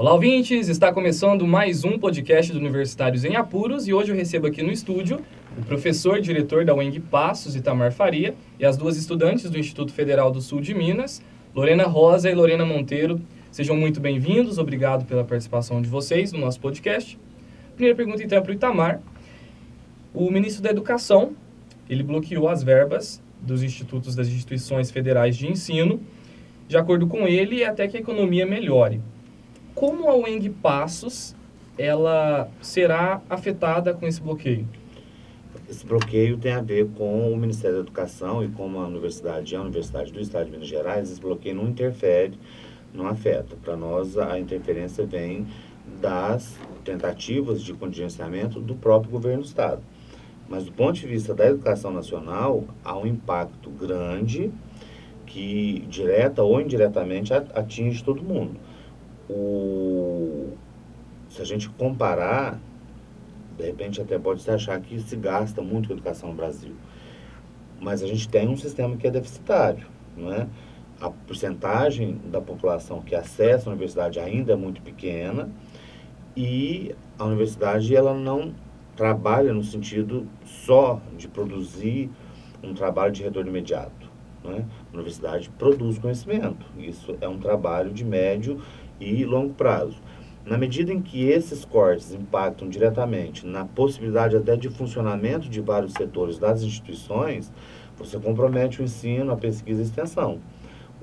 Olá, ouvintes! Está começando mais um podcast do Universitários em Apuros e hoje eu recebo aqui no estúdio o professor e diretor da UENG Passos, Itamar Faria, e as duas estudantes do Instituto Federal do Sul de Minas, Lorena Rosa e Lorena Monteiro. Sejam muito bem-vindos, obrigado pela participação de vocês no nosso podcast. Primeira pergunta então é para o Itamar. O ministro da Educação, ele bloqueou as verbas dos institutos das instituições federais de ensino, de acordo com ele, até que a economia melhore. Como a UENG Passos ela será afetada com esse bloqueio? Esse bloqueio tem a ver com o Ministério da Educação e como a universidade é a Universidade do Estado de Minas Gerais, esse bloqueio não interfere, não afeta. Para nós, a interferência vem das tentativas de contingenciamento do próprio governo do Estado. Mas do ponto de vista da educação nacional, há um impacto grande que, direta ou indiretamente, atinge todo mundo. O, se a gente comparar, de repente até pode se achar que se gasta muito com educação no Brasil. Mas a gente tem um sistema que é deficitário, não é? A porcentagem da população que acessa a universidade ainda é muito pequena e a universidade ela não trabalha no sentido só de produzir um trabalho de retorno imediato. Né? A universidade produz conhecimento. Isso é um trabalho de médio e longo prazo. Na medida em que esses cortes impactam diretamente na possibilidade até de funcionamento de vários setores das instituições, você compromete o ensino, a pesquisa e a extensão.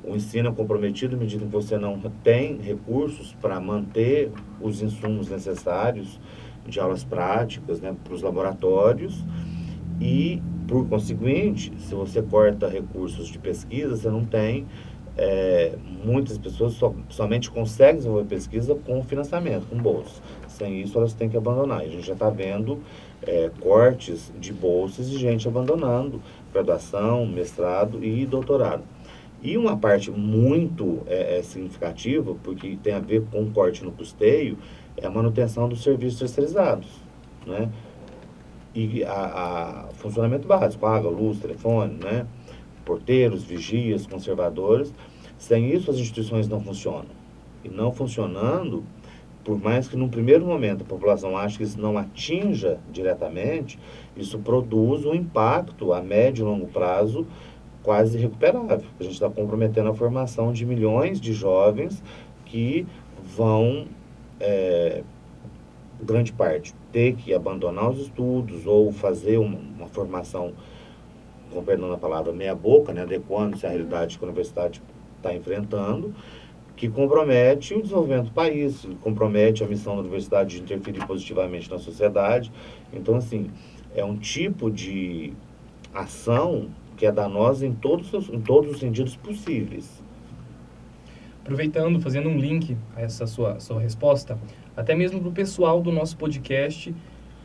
O ensino é comprometido à medida que você não tem recursos para manter os insumos necessários de aulas práticas né, para os laboratórios e, por conseguinte, se você corta recursos de pesquisa, você não tem é, muitas pessoas so, somente conseguem desenvolver pesquisa com financiamento, com bolsas. Sem isso, elas têm que abandonar. E a gente já está vendo é, cortes de bolsas e gente abandonando graduação, mestrado e doutorado. E uma parte muito é, é, significativa, porque tem a ver com corte no custeio, é a manutenção dos serviços terceirizados. Né? E a, a funcionamento básico, água, luz, telefone, né? Porteiros, vigias, conservadores. Sem isso, as instituições não funcionam. E não funcionando, por mais que num primeiro momento a população ache que isso não atinja diretamente, isso produz um impacto a médio e longo prazo quase irrecuperável. A gente está comprometendo a formação de milhões de jovens que vão, é, grande parte, ter que abandonar os estudos ou fazer uma, uma formação com perdão na palavra, meia boca, né, adequando-se à realidade que a universidade está enfrentando, que compromete o desenvolvimento do país, compromete a missão da universidade de interferir positivamente na sociedade. Então, assim, é um tipo de ação que é danosa em todos, os, em todos os sentidos possíveis. Aproveitando, fazendo um link a essa sua, sua resposta, até mesmo para o pessoal do nosso podcast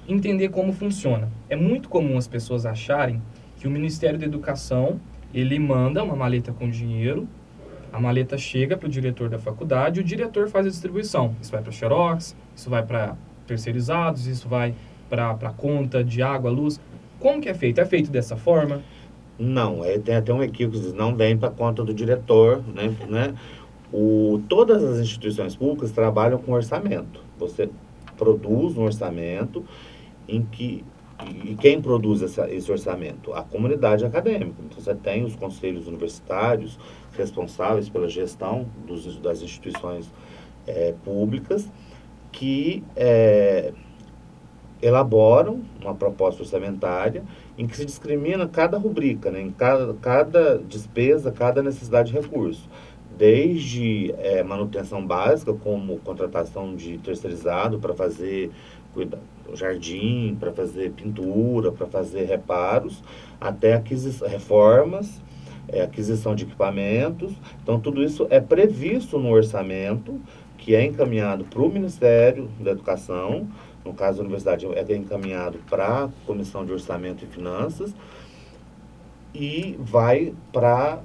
entender como funciona. É muito comum as pessoas acharem que o Ministério da Educação ele manda uma maleta com dinheiro, a maleta chega para o diretor da faculdade, o diretor faz a distribuição. Isso vai para Xerox, isso vai para terceirizados, isso vai para a conta de água, luz. Como que é feito? É feito dessa forma? Não, é, tem até um equívoco, não vem para conta do diretor, né? né? O, todas as instituições públicas trabalham com orçamento. Você produz um orçamento em que e quem produz essa, esse orçamento? A comunidade acadêmica. Então, você tem os conselhos universitários responsáveis pela gestão dos, das instituições é, públicas que é, elaboram uma proposta orçamentária em que se discrimina cada rubrica, né, em cada, cada despesa, cada necessidade de recurso. Desde é, manutenção básica, como contratação de terceirizado para fazer cuidar, jardim, para fazer pintura, para fazer reparos, até reformas, é, aquisição de equipamentos. Então, tudo isso é previsto no orçamento que é encaminhado para o Ministério da Educação, no caso da universidade é encaminhado para a Comissão de Orçamento e Finanças, e vai para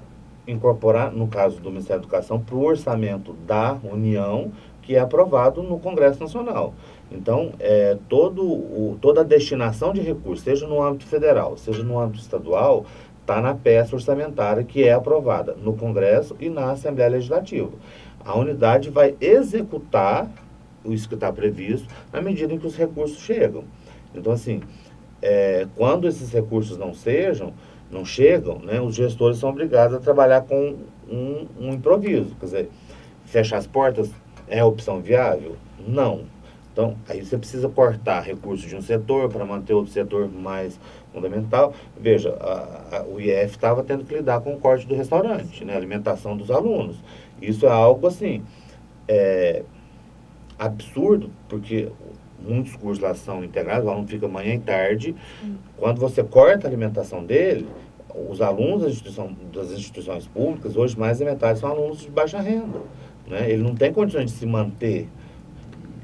incorporar, no caso do Ministério da Educação, para o orçamento da União, que é aprovado no Congresso Nacional. Então, é, todo o, toda a destinação de recursos, seja no âmbito federal, seja no âmbito estadual, está na peça orçamentária que é aprovada no Congresso e na Assembleia Legislativa. A unidade vai executar isso que está previsto na medida em que os recursos chegam. Então, assim, é, quando esses recursos não sejam, não chegam, né, os gestores são obrigados a trabalhar com um, um improviso. Quer dizer, fechar as portas é opção viável? Não. Então, aí você precisa cortar recursos de um setor para manter outro setor mais fundamental. Veja, a, a, o IF estava tendo que lidar com o corte do restaurante, né, alimentação dos alunos. Isso é algo assim é, absurdo, porque muitos cursos lá são integrados, o aluno fica manhã e tarde. Hum. Quando você corta a alimentação dele, os alunos das, instituição, das instituições públicas, hoje mais da metade são alunos de baixa renda. Né? Ele não tem condições de se manter.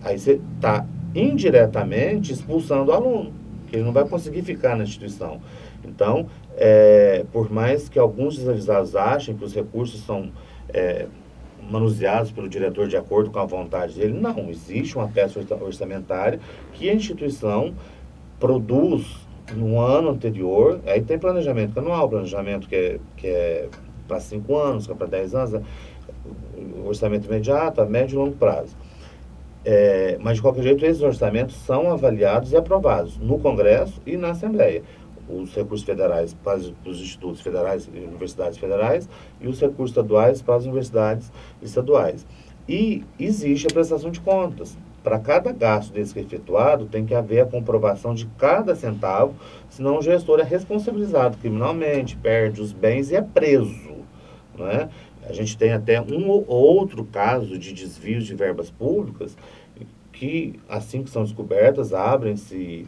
Aí você está indiretamente expulsando o aluno, que ele não vai conseguir ficar na instituição. Então, é, por mais que alguns desavisados achem que os recursos são é, manuseados pelo diretor de acordo com a vontade dele. Não, existe uma peça orçamentária que a instituição produz no ano anterior, aí tem planejamento anual, planejamento que é, que é para cinco anos, que é para dez anos, orçamento imediato, a médio e longo prazo. É, mas, de qualquer jeito, esses orçamentos são avaliados e aprovados no Congresso e na Assembleia os recursos federais para os institutos federais e universidades federais e os recursos estaduais para as universidades estaduais. E existe a prestação de contas. Para cada gasto desse que é efetuado, tem que haver a comprovação de cada centavo, senão o gestor é responsabilizado criminalmente, perde os bens e é preso. Não é? A gente tem até um ou outro caso de desvios de verbas públicas que, assim que são descobertas, abrem-se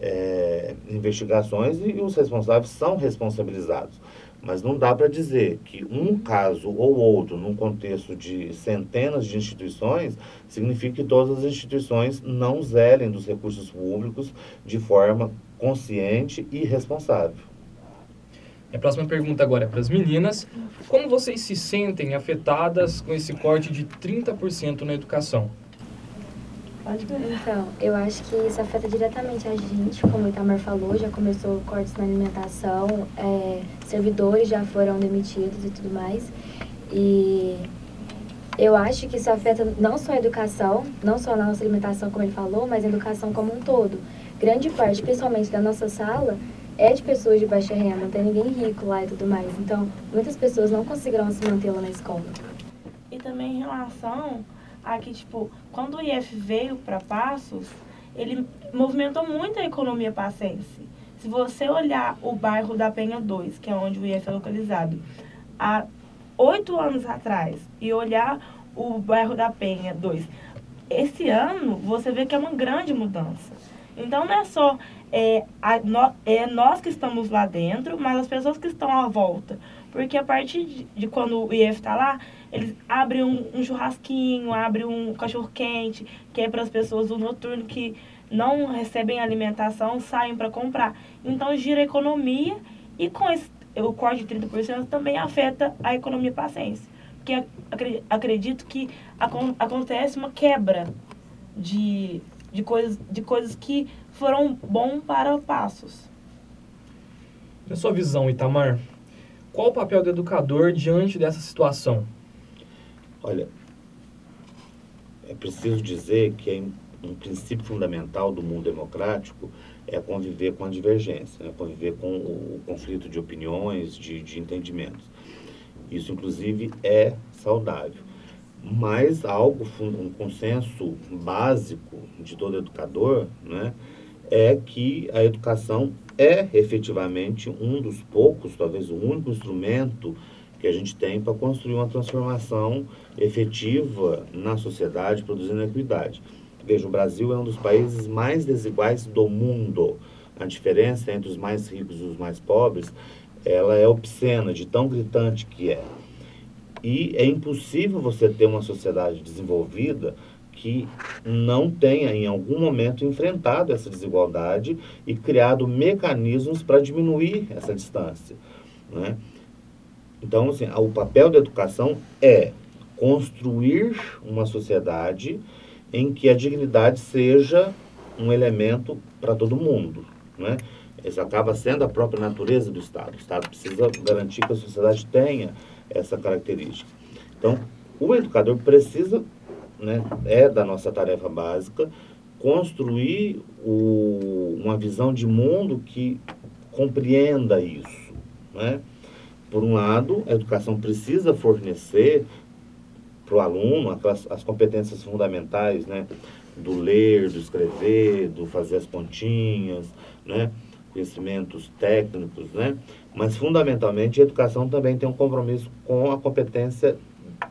é, investigações e os responsáveis são responsabilizados. Mas não dá para dizer que um caso ou outro, num contexto de centenas de instituições, significa que todas as instituições não zelem dos recursos públicos de forma consciente e responsável. A próxima pergunta agora é para as meninas. Como vocês se sentem afetadas com esse corte de 30% na educação? Pode Então, eu acho que isso afeta diretamente a gente, como o Itamar falou, já começou cortes na alimentação, é, servidores já foram demitidos e tudo mais. E eu acho que isso afeta não só a educação, não só a nossa alimentação, como ele falou, mas a educação como um todo. Grande parte, principalmente da nossa sala, é de pessoas de baixa renda, não tem ninguém rico lá e tudo mais. Então, muitas pessoas não conseguirão se manter lá na escola. E também em relação aqui, tipo, quando o IF veio para Passos, ele movimentou muito a economia passense. Se você olhar o bairro da Penha 2, que é onde o IF é localizado, há oito anos atrás, e olhar o bairro da Penha 2, esse ano você vê que é uma grande mudança. Então não é só é, a, no, é nós que estamos lá dentro, mas as pessoas que estão à volta. Porque a partir de, de quando o IF está lá, eles abrem um, um churrasquinho, abrem um cachorro-quente, que é para as pessoas do noturno que não recebem alimentação, saem para comprar. Então gira a economia e com esse, o corte de 30% também afeta a economia paciência. Porque acredito que acontece uma quebra de, de, coisas, de coisas que foram bom para passos. Na sua visão, Itamar, qual o papel do educador diante dessa situação? Olha, é preciso dizer que é um princípio fundamental do mundo democrático é conviver com a divergência, né? conviver com o, conflito de opiniões, de, de entendimentos. Isso, inclusive, é saudável. Mas algo, um consenso básico de todo educador, né, é que a educação é efetivamente um dos poucos, talvez o único instrumento que a gente tem para construir uma transformação efetiva na sociedade, produzindo equidade. Veja, o Brasil é um dos países mais desiguais do mundo. A diferença entre os mais ricos e os mais pobres, ela é obscena, de tão gritante que é. E é impossível você ter uma sociedade desenvolvida que não tenha em algum momento enfrentado essa desigualdade e criado mecanismos para diminuir essa distância. Né? Então, assim, o papel da educação é construir uma sociedade em que a dignidade seja um elemento para todo mundo. Né? Isso acaba sendo a própria natureza do Estado. O Estado precisa garantir que a sociedade tenha essa característica. Então, o educador precisa, né, é da nossa tarefa básica, construir o, uma visão de mundo que compreenda isso. Né? Por um lado, a educação precisa fornecer para o aluno aquelas, as competências fundamentais, né? do ler, do escrever, do fazer as pontinhas, né? conhecimentos técnicos, né? Mas fundamentalmente a educação também tem um compromisso com a competência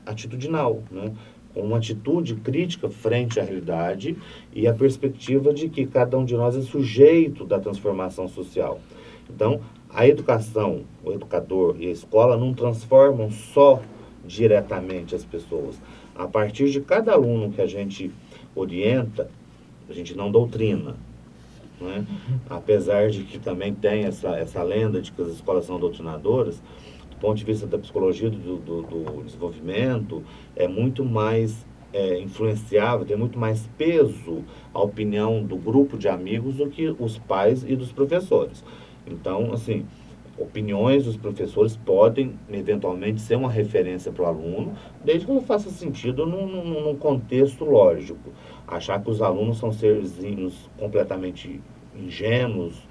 atitudinal, né? com uma atitude crítica frente à realidade e a perspectiva de que cada um de nós é sujeito da transformação social. Então, a educação, o educador e a escola não transformam só diretamente as pessoas. A partir de cada aluno que a gente orienta, a gente não doutrina. Né? Apesar de que também tem essa, essa lenda de que as escolas são doutrinadoras, do ponto de vista da psicologia do, do, do desenvolvimento, é muito mais é, influenciável, tem muito mais peso a opinião do grupo de amigos do que os pais e dos professores. Então, assim, opiniões dos professores podem, eventualmente, ser uma referência para o aluno, desde que ela faça sentido num, num, num, contexto lógico. Achar que os alunos são serzinhos completamente ingênuos,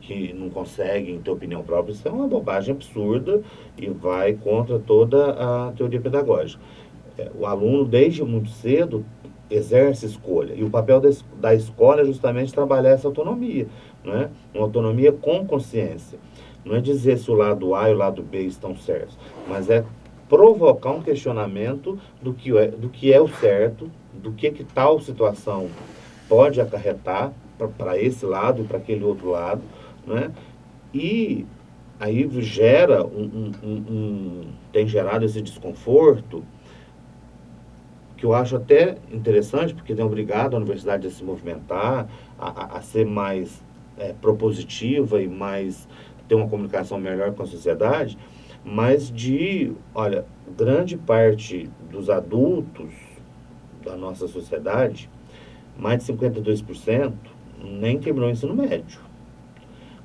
que não conseguem ter opinião própria, isso é uma bobagem absurda e vai contra toda a teoria pedagógica. É, o aluno, desde muito cedo, exerce escolha. E o papel da, escola é justamente trabalhar essa autonomia, né? uma autonomia com consciência. Não é dizer se o lado A e o lado B estão certos, mas é provocar um questionamento do que é, do que é o certo, do que, que tal situação pode acarretar para esse lado e para aquele outro lado, né? E aí gera um, um, um, tem gerado esse desconforto que eu acho até interessante, porque tem obrigado a universidade a se movimentar, a, a ser mais é, propositiva e mais ter uma comunicação melhor com a sociedade, mas de, olha, grande parte dos adultos da nossa sociedade, mais de 52%, nem terminou o ensino médio.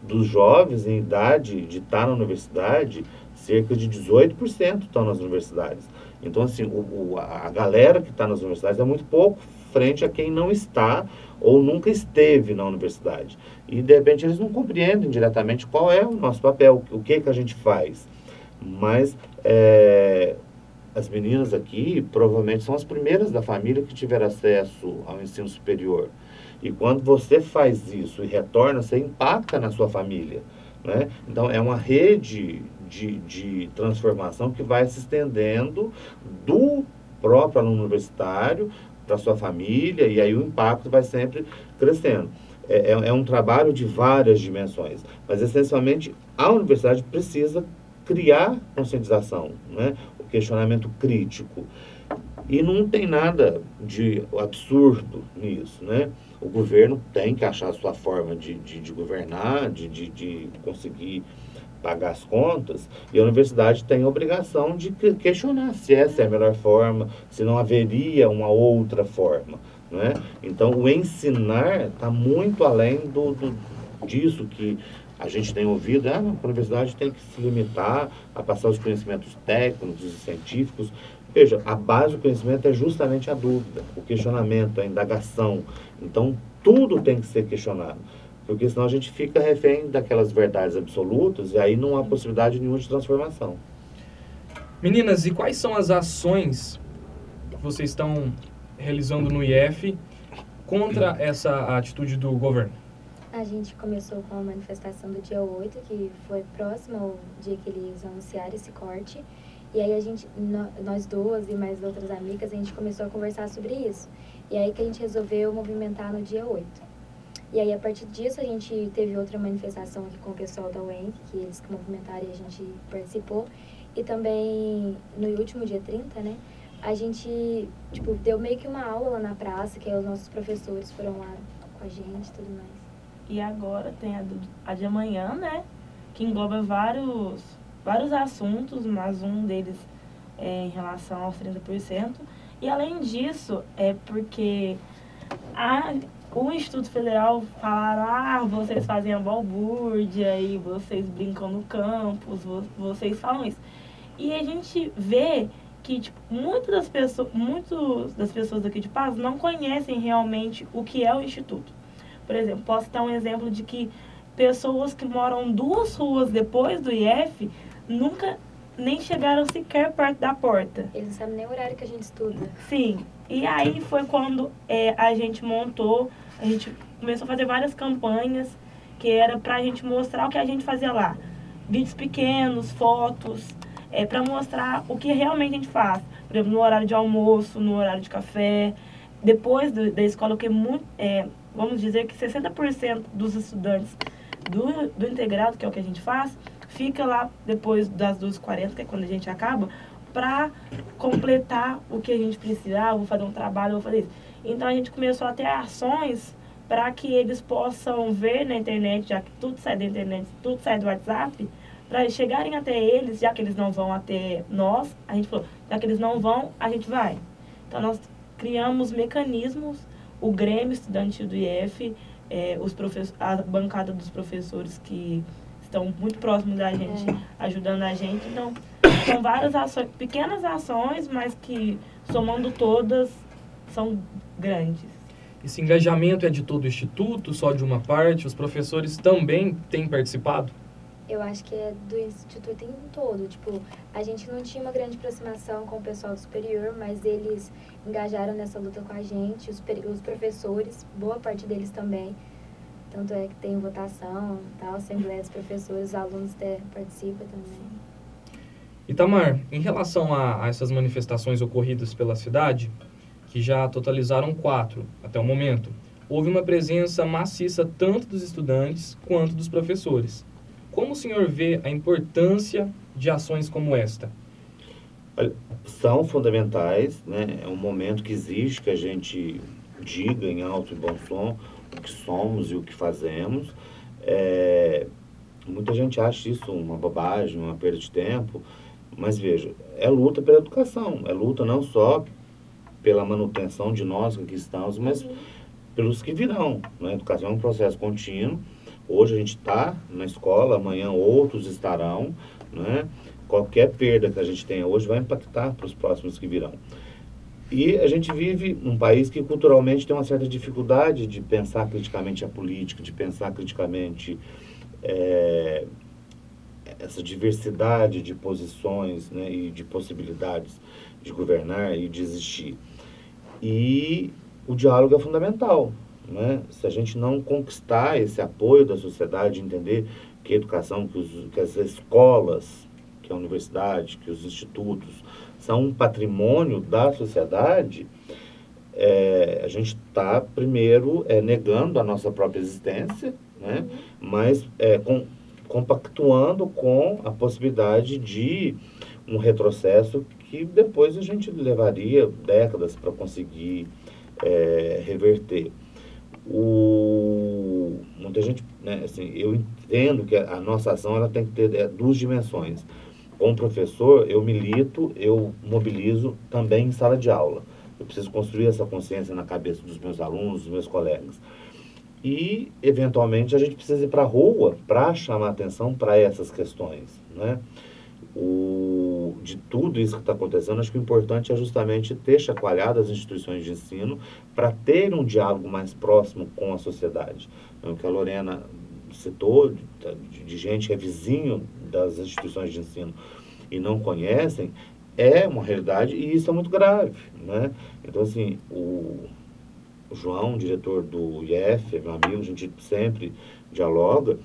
Dos jovens em idade de estar na universidade, cerca de 18% estão nas universidades. Então, assim, o, o a galera que está nas universidades é muito pouco frente a quem não está ou nunca esteve na universidade. E, de repente, eles não compreendem diretamente qual é o nosso papel, o que, que a gente faz. Mas é, as meninas aqui provavelmente são as primeiras da família que tiveram acesso ao ensino superior. E quando você faz isso e retorna, você impacta na sua família. Né? Então, é uma rede de, de transformação que vai se estendendo do próprio aluno universitário para sua família, e aí o impacto vai sempre crescendo. É, é, é, um trabalho de várias dimensões, mas essencialmente a universidade precisa criar conscientização, né? Questionamento crítico. E não tem nada de absurdo nisso, né? O governo tem que achar a sua forma de, de, de governar, de, de, de conseguir pagar as contas, e a universidade tem a obrigação de questionar se essa é a melhor forma, se não haveria uma outra forma. Né? Então, o ensinar está muito além do, do, disso que a gente tem ouvido, ah, a universidade tem que se limitar a passar os conhecimentos técnicos e científicos. Veja, a base do conhecimento é justamente a dúvida, o questionamento, a indagação. Então, tudo tem que ser questionado. Porque senão a gente fica refém daquelas verdades absolutas e aí não há possibilidade nenhuma de transformação. Meninas, e quais são as ações que vocês estão realizando no IF contra essa atitude do governo? A gente começou com a manifestação do dia 8, que foi próximo ao dia que eles anunciaram esse corte. E aí a gente, nós duas e mais outras amigas, a gente começou a conversar sobre isso. E aí que a gente resolveu movimentar no dia 8. E aí, a partir disso, a gente teve outra manifestação aqui com o pessoal da UENC, que eles que movimentaram e a gente participou. E também, no último dia 30, né, a gente, tipo, deu meio que uma aula lá na praça, que os nossos professores foram lá com a gente e tudo mais. E agora tem a, do, a de amanhã, né, que engloba vários, vários assuntos, mas um deles é em relação aos 30%. E além disso, é porque a, o Instituto Federal falaram, ah, vocês fazem a balbúrdia e vocês brincam no campus, vocês falam isso. E a gente vê que tipo, muitas das pessoas, muitas das pessoas aqui de Paz não conhecem realmente o que é o instituto. Por exemplo, posso dar um exemplo de que pessoas que moram duas ruas depois do IF nunca nem chegaram sequer perto da porta. Eles não sabem nem o horário que a gente estuda. Sim. E aí foi quando é, a gente montou, a gente começou a fazer várias campanhas que era para a gente mostrar o que a gente fazia lá. Vídeos pequenos, fotos, é, para mostrar o que realmente a gente faz. Por exemplo, no horário de almoço, no horário de café. Depois do, da escola, o que é muito, é, vamos dizer que 60% dos estudantes do, do integrado, que é o que a gente faz, fica lá depois das 2h40, que é quando a gente acaba, para completar o que a gente precisar, ah, vou fazer um trabalho, vou fazer isso. Então a gente começou a ter ações para que eles possam ver na internet, já que tudo sai da internet, tudo sai do WhatsApp, para chegarem até eles, já que eles não vão até nós, a gente falou, já que eles não vão, a gente vai. Então nós criamos mecanismos, o Grêmio Estudantil do IF, é, os a bancada dos professores que estão muito próximos da gente, é. ajudando a gente. Então, são várias ações, pequenas ações, mas que somando todas são grandes. Esse engajamento é de todo o instituto, só de uma parte? Os professores também têm participado? Eu acho que é do instituto em todo. Tipo, a gente não tinha uma grande aproximação com o pessoal superior, mas eles engajaram nessa luta com a gente, os, os professores, boa parte deles também. Tanto é que tem votação, tal, assembleia dos professores, os alunos até participam também. Itamar, em relação a, a essas manifestações ocorridas pela cidade, que já totalizaram quatro até o momento, houve uma presença maciça tanto dos estudantes quanto dos professores. Como o senhor vê a importância de ações como esta? São fundamentais, né? É um momento que exige que a gente diga em alto e bom som o que somos e o que fazemos. É, muita gente acha isso uma bobagem, uma perda de tempo, mas veja, é luta pela educação, é luta não só pela manutenção de nós que aqui estamos, mas pelos que virão. Né? A educação é um processo contínuo. Hoje a gente está na escola, amanhã outros estarão. Né? Qualquer perda que a gente tenha hoje vai impactar para os próximos que virão. E a gente vive num país que culturalmente tem uma certa dificuldade de pensar criticamente a política, de pensar criticamente é, essa diversidade de posições né, e de possibilidades de governar e de existir. E o diálogo é fundamental. Né? Se a gente não conquistar esse apoio da sociedade, entender que a educação, que, os, que as escolas, que a universidade, que os institutos são um patrimônio da sociedade, é, a gente está, primeiro, é, negando a nossa própria existência, né? mas é, com, compactuando com a possibilidade de um retrocesso que depois a gente levaria décadas para conseguir é, reverter. O, muita gente, né, assim, eu entendo que a nossa ação ela tem que ter é, duas dimensões. Como professor, eu milito, eu mobilizo também em sala de aula. Eu preciso construir essa consciência na cabeça dos meus alunos, dos meus colegas. E, eventualmente, a gente precisa ir para a rua para chamar atenção para essas questões. Né? O, de tudo isso que está acontecendo, acho que o importante é justamente ter chacoalhado as instituições de ensino para ter um diálogo mais próximo com a sociedade. É o que a Lorena citou, de, de gente que é vizinho das instituições de ensino e não conhecem, é uma realidade e isso é muito grave. Né? Então, assim, o João, diretor do IEF, meu amigo, a gente sempre dialoga,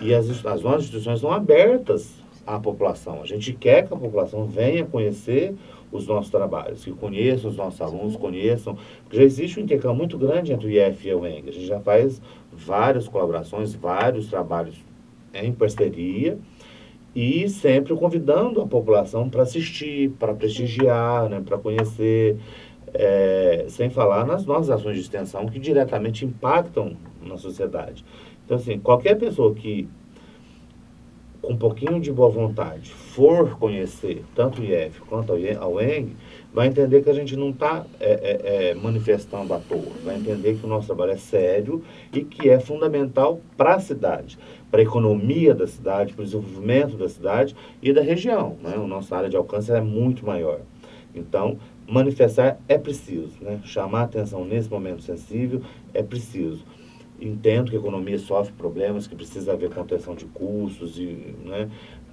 e as, as nossas instituições estão abertas à população. A gente quer que a população venha conhecer os nossos trabalhos, que conheçam os nossos alunos, conheçam, porque já existe um intercâmbio muito grande entre o IEF e a UENG. A gente já faz várias colaborações, vários trabalhos em parceria, e sempre convidando a população para assistir, para prestigiar, né, para conhecer. É, sem falar nas nossas ações de extensão que diretamente impactam na sociedade. Então, assim, qualquer pessoa que, com um pouquinho de boa vontade, for conhecer tanto o IF quanto a UENG, vai entender que a gente não está é, é, é, manifestando à toa, vai entender que o nosso trabalho é sério e que é fundamental para a cidade, para a economia da cidade, para o desenvolvimento da cidade e da região. Né? A nossa área de alcance é muito maior. Então, manifestar é preciso, né? chamar atenção nesse momento sensível é preciso. Entendo que a economia sofre problemas, que precisa haver contenção de custos, e, né?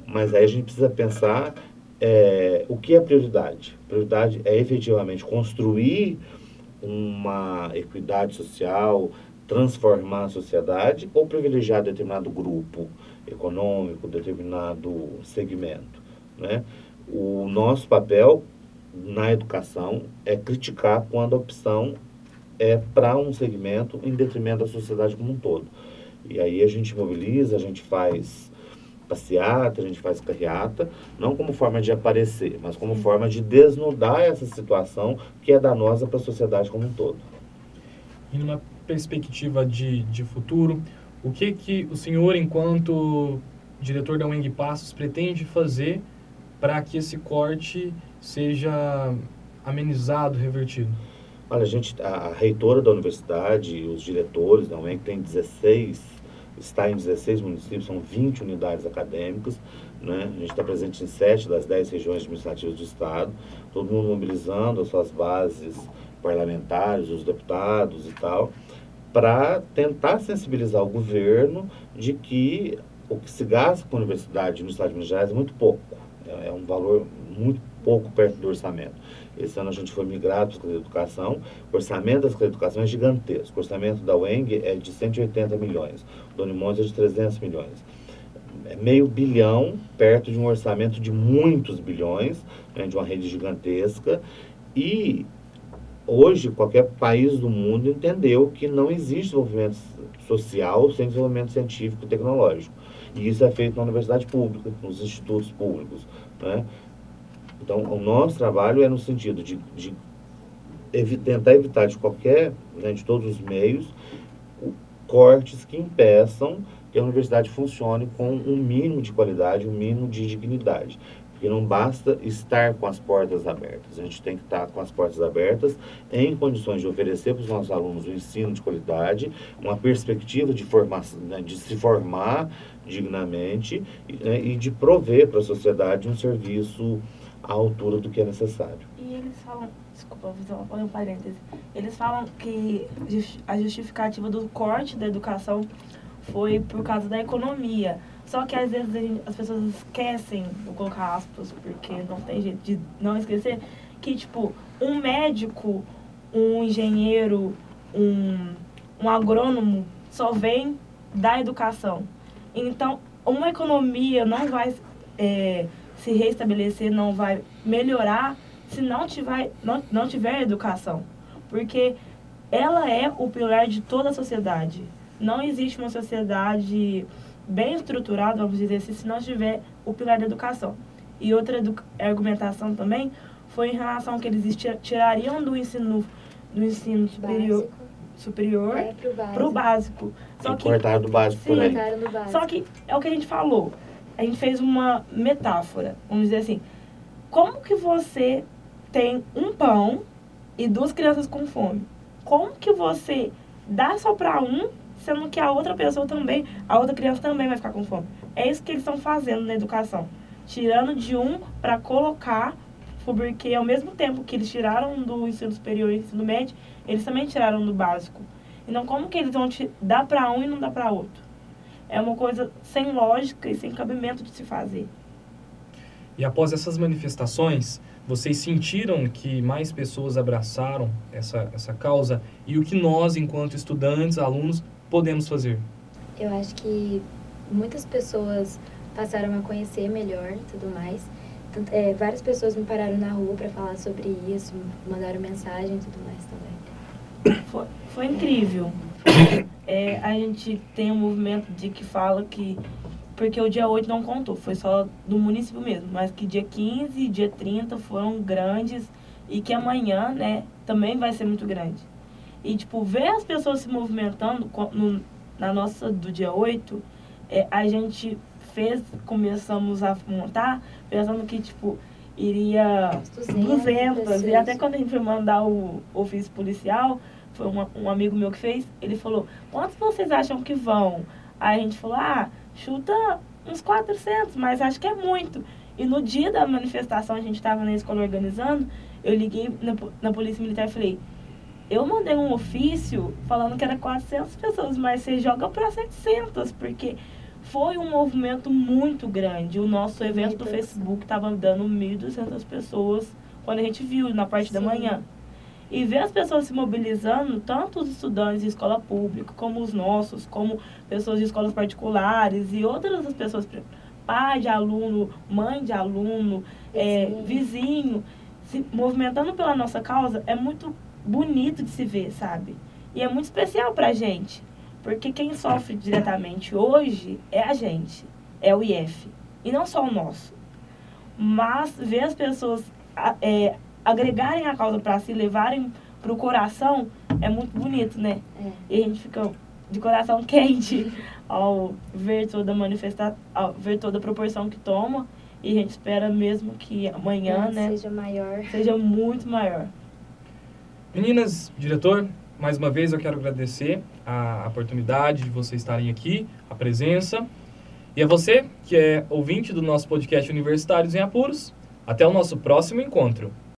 mas aí a gente precisa pensar é, o que é prioridade. Prioridade é efetivamente construir uma equidade social, transformar a sociedade ou privilegiar determinado grupo econômico, determinado segmento. Né? O nosso papel na educação é criticar quando a opção é para um segmento em detrimento da sociedade como um todo. E aí a gente mobiliza, a gente faz passeata, a gente faz carreata, não como forma de aparecer, mas como forma de desnudar essa situação que é danosa para a sociedade como um todo. E numa perspectiva de, de futuro, o que que o senhor, enquanto diretor da UENG Passos, pretende fazer para que esse corte seja amenizado, revertido? Olha, a gente, a reitora da universidade, os diretores da UENG tem 16, está em 16 municípios, são 20 unidades acadêmicas, né? A gente está presente em 7 das 10 regiões administrativas do estado, todo mundo mobilizando as suas bases parlamentares, os deputados e tal, para tentar sensibilizar o governo de que o que se gasta com a universidade no estado de Minas Gerais é muito pouco, é, é um valor muito pouco perto do orçamento. Esse ano a gente foi migrado para a educação. O orçamento da Secretaria de Educação é gigantesco. O orçamento da UENG é de 180 milhões. O Doni Montes é de 300 milhões. É meio bilhão, perto de um orçamento de muitos bilhões, né, de uma rede gigantesca. E hoje, qualquer país do mundo entendeu que não existe desenvolvimento social sem desenvolvimento científico e tecnológico. E isso é feito na universidade pública, nos institutos públicos. Né? Então, o nosso trabalho é no sentido de, de evi tentar evitar de qualquer, né, de todos os meios, cortes que impeçam que a universidade funcione com um mínimo de qualidade, um mínimo de dignidade. Porque não basta estar com as portas abertas, a gente tem que estar com as portas abertas em condições de oferecer para os nossos alunos um ensino de qualidade, uma perspectiva de, formação, né, de se formar dignamente né, e de prover para a sociedade um serviço à altura do que é necessário. E eles falam, desculpa, vou fazer um parêntese, eles falam que a justificativa do corte da educação foi por causa da economia. Só que às vezes as pessoas esquecem, vou colocar aspas, porque não tem jeito de não esquecer, que tipo, um médico, um engenheiro, um, um agrônomo só vem da educação. Então, uma economia não vai é, se restabelecer, não vai melhorar se não tiver, não, não tiver educação. Porque ela é o pilar de toda a sociedade. Não existe uma sociedade bem estruturada, vamos dizer assim, se não tiver o pilar da educação. E outra argumentação também foi em relação que eles tirariam do ensino, do ensino superior, básico. superior é, para o básico. Só que, cortaram do básico sim, também. Do básico. Só que é o que a gente falou a gente fez uma metáfora. Vamos dizer assim, como que você tem um pão e duas crianças com fome? Como que você dá só para um, sendo que a outra pessoa também, a outra criança também vai ficar com fome? É isso que eles estão fazendo na educação. Tirando de um para colocar, porque ao mesmo tempo que eles tiraram do ensino superior e ensino médio, eles também tiraram do básico. Então, como que eles vão te dar para um e não dar para outro? é uma coisa sem lógica e sem cabimento de se fazer. E após essas manifestações, vocês sentiram que mais pessoas abraçaram essa, essa causa e o que nós, enquanto estudantes, alunos, podemos fazer? Eu acho que muitas pessoas passaram a conhecer melhor e tudo mais. É, várias pessoas me pararam na rua para falar sobre isso, mandaram mensagem e tudo mais também. Foi, foi incrível. é, a gente tem um movimento de que fala que. Porque o dia 8 não contou, foi só do município mesmo, mas que dia 15 e dia 30 foram grandes e que amanhã, né, também vai ser muito grande. E, tipo, ver as pessoas se movimentando no, na nossa do dia 8, é, a gente fez, começamos a montar, pensando que, tipo, iria 200, 200 e até quando a gente foi mandar o ofício policial, foi um, um amigo meu que fez, ele falou, quantos vocês acham que vão? Aí a gente falou, ah, chuta uns 400, mas acho que é muito. E no dia da manifestação, a gente estava na escola organizando, eu liguei na, na Polícia Militar e falei, eu mandei um ofício falando que era 400 pessoas, mas você joga para 700, porque foi um movimento muito grande. O nosso evento do Facebook estava dando 1.200 pessoas quando a gente viu na parte Sim. da manhã. E ver as pessoas se mobilizando, tanto os estudantes de escola pública, como os nossos, como pessoas de escolas particulares e outras pessoas, pai de aluno, mãe de aluno, é, vizinho, se movimentando pela nossa causa, é muito bonito de se ver, sabe? E é muito especial pra gente. Porque quem sofre diretamente hoje é a gente, é o IF. E não só o nosso. Mas ver as pessoas é, agregarem a causa para si, levarem para o coração, é muito bonito, né? É. E a gente fica de coração quente ao ver toda a manifestação, ao ver toda a proporção que toma. E a gente espera mesmo que amanhã, é, né? Seja maior. Seja muito maior. Meninas, diretor, mais uma vez eu quero agradecer a oportunidade de vocês estarem aqui, a presença. E a você, que é ouvinte do nosso podcast Universitários em Apuros, até o nosso próximo encontro.